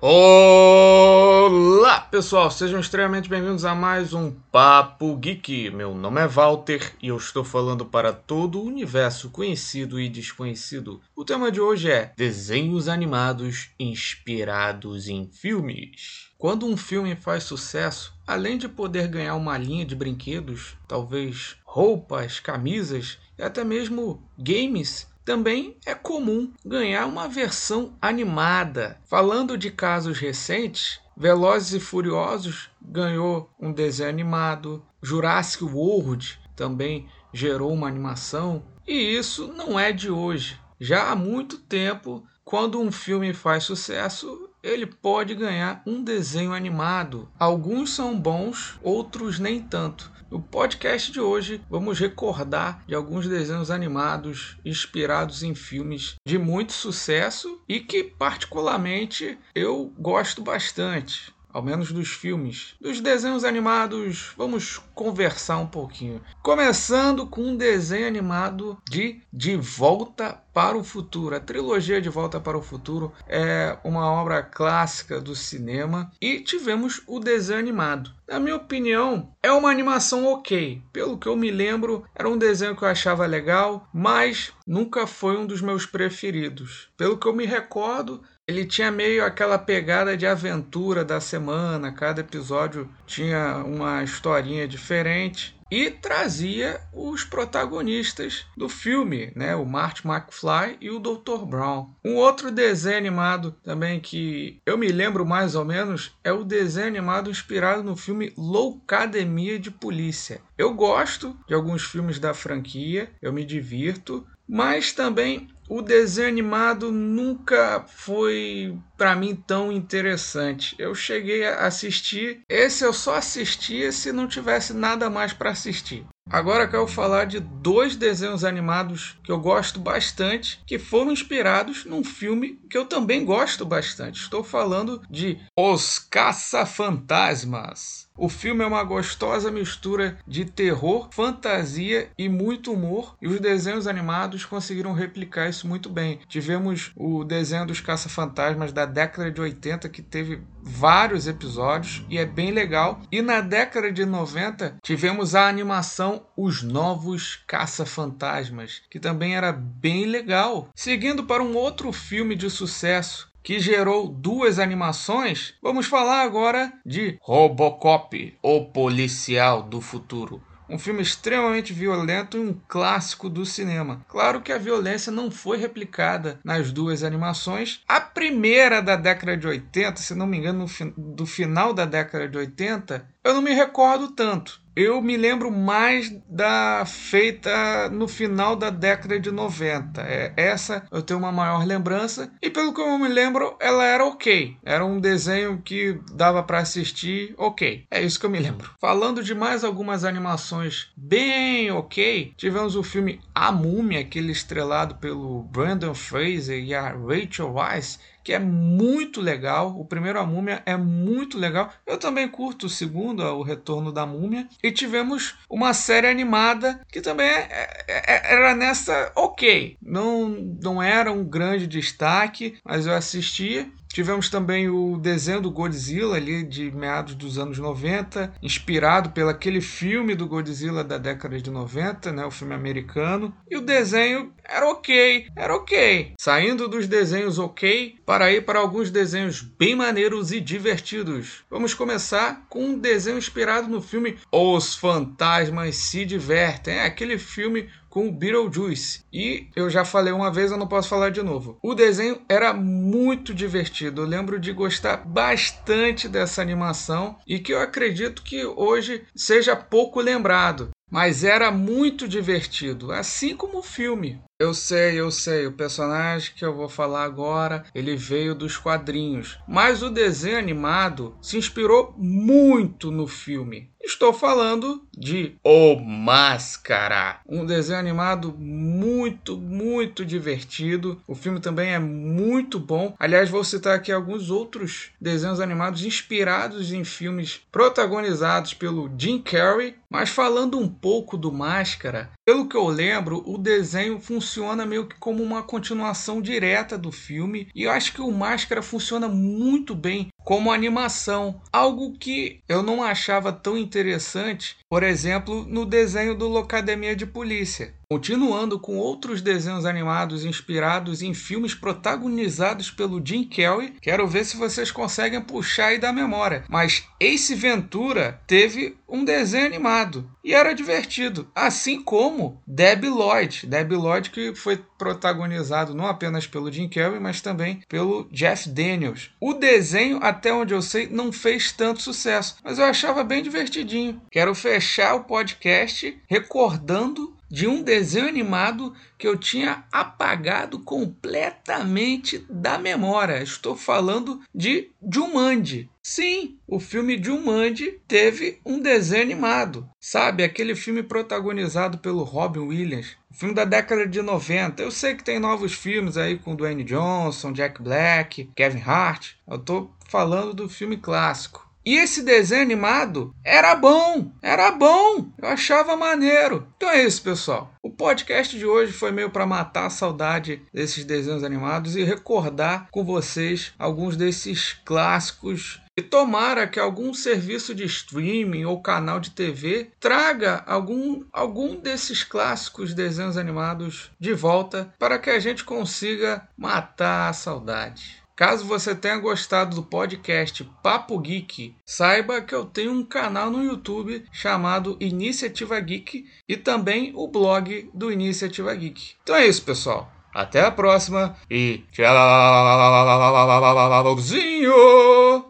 Olá, pessoal, sejam extremamente bem-vindos a mais um Papo Geek. Meu nome é Walter e eu estou falando para todo o universo conhecido e desconhecido. O tema de hoje é desenhos animados inspirados em filmes. Quando um filme faz sucesso, além de poder ganhar uma linha de brinquedos, talvez roupas, camisas e até mesmo games, também é comum ganhar uma versão animada. Falando de casos recentes, Velozes e Furiosos ganhou um desenho animado, Jurassic World também gerou uma animação, e isso não é de hoje. Já há muito tempo, quando um filme faz sucesso, ele pode ganhar um desenho animado. Alguns são bons, outros nem tanto. No podcast de hoje, vamos recordar de alguns desenhos animados inspirados em filmes de muito sucesso e que, particularmente, eu gosto bastante ao menos dos filmes. Dos desenhos animados, vamos conversar um pouquinho. Começando com um desenho animado de De Volta para o Futuro. A trilogia De Volta para o Futuro é uma obra clássica do cinema e tivemos o desenho animado. Na minha opinião, é uma animação ok. Pelo que eu me lembro, era um desenho que eu achava legal, mas nunca foi um dos meus preferidos. Pelo que eu me recordo, ele tinha meio aquela pegada de aventura da semana, cada episódio tinha uma historinha diferente e trazia os protagonistas do filme, né, o Marty McFly e o Dr. Brown. Um outro desenho animado também que eu me lembro mais ou menos é o desenho animado inspirado no filme Loucademia de Polícia. Eu gosto de alguns filmes da franquia, eu me divirto, mas também o desenho animado nunca foi para mim tão interessante. Eu cheguei a assistir, esse eu só assistia se não tivesse nada mais para assistir. Agora quero falar de dois desenhos animados que eu gosto bastante, que foram inspirados num filme que eu também gosto bastante. Estou falando de Os Caça-Fantasmas. O filme é uma gostosa mistura de terror, fantasia e muito humor, e os desenhos animados conseguiram replicar isso muito bem. Tivemos o desenho dos Caça-Fantasmas da década de 80 que teve vários episódios e é bem legal. E na década de 90 tivemos a animação Os Novos Caça-Fantasmas, que também era bem legal. Seguindo para um outro filme de sucesso que gerou duas animações, vamos falar agora de Robocop, o policial do futuro. Um filme extremamente violento e um clássico do cinema. Claro que a violência não foi replicada nas duas animações. A primeira da década de 80, se não me engano, do final da década de 80, eu não me recordo tanto. Eu me lembro mais da feita no final da década de 90. É, essa eu tenho uma maior lembrança. E pelo que eu me lembro, ela era ok. Era um desenho que dava para assistir ok. É isso que eu me lembro. Falando de mais algumas animações bem ok, tivemos o filme A Múmia, aquele estrelado pelo Brandon Fraser e a Rachel Weisz que é muito legal. O primeiro, A Múmia, é muito legal. Eu também curto o segundo, O Retorno da Múmia. E tivemos uma série animada que também é, é, é, era nessa ok. Não, não era um grande destaque, mas eu assistia. Tivemos também o desenho do Godzilla ali de meados dos anos 90, inspirado pelo aquele filme do Godzilla da década de 90, né, o filme americano. E o desenho era ok, era ok. Saindo dos desenhos ok, para ir para alguns desenhos bem maneiros e divertidos. Vamos começar com um desenho inspirado no filme Os Fantasmas se Divertem. É aquele filme com Beetlejuice. E eu já falei uma vez, eu não posso falar de novo. O desenho era muito divertido. Eu lembro de gostar bastante dessa animação e que eu acredito que hoje seja pouco lembrado. Mas era muito divertido, assim como o filme. Eu sei, eu sei, o personagem que eu vou falar agora, ele veio dos quadrinhos, mas o desenho animado se inspirou muito no filme. Estou falando de O Máscara, um desenho animado muito, muito divertido. O filme também é muito bom. Aliás, vou citar aqui alguns outros desenhos animados inspirados em filmes protagonizados pelo Jim Carrey. Mas falando um pouco do Máscara, Pelo que eu lembro, o desenho funciona meio que como uma continuação direta do filme, e eu acho que o Máscara funciona muito bem como animação, algo que eu não achava tão interessante, por exemplo, no desenho do Locademia de Polícia. Continuando com outros desenhos animados inspirados em filmes protagonizados pelo Jim Kelly, quero ver se vocês conseguem puxar aí da memória. Mas Ace Ventura teve um desenho animado e era divertido, assim como Debbie Lloyd. Debbie Lloyd que foi protagonizado não apenas pelo Jim Kelly, mas também pelo Jeff Daniels. O desenho, até onde eu sei, não fez tanto sucesso, mas eu achava bem divertidinho. Quero fechar o podcast recordando de um desenho animado que eu tinha apagado completamente da memória. Estou falando de Jumanji. Sim, o filme Jumanji teve um desenho animado. Sabe, aquele filme protagonizado pelo Robin Williams. Filme da década de 90. Eu sei que tem novos filmes aí com Dwayne Johnson, Jack Black, Kevin Hart. Eu estou falando do filme clássico. E esse desenho animado era bom, era bom, eu achava maneiro. Então é isso, pessoal. O podcast de hoje foi meio para matar a saudade desses desenhos animados e recordar com vocês alguns desses clássicos. E tomara que algum serviço de streaming ou canal de TV traga algum, algum desses clássicos desenhos animados de volta para que a gente consiga matar a saudade. Caso você tenha gostado do podcast Papo Geek, saiba que eu tenho um canal no YouTube chamado Iniciativa Geek e também o blog do Iniciativa Geek. Então é isso, pessoal. Até a próxima e tchauzinho!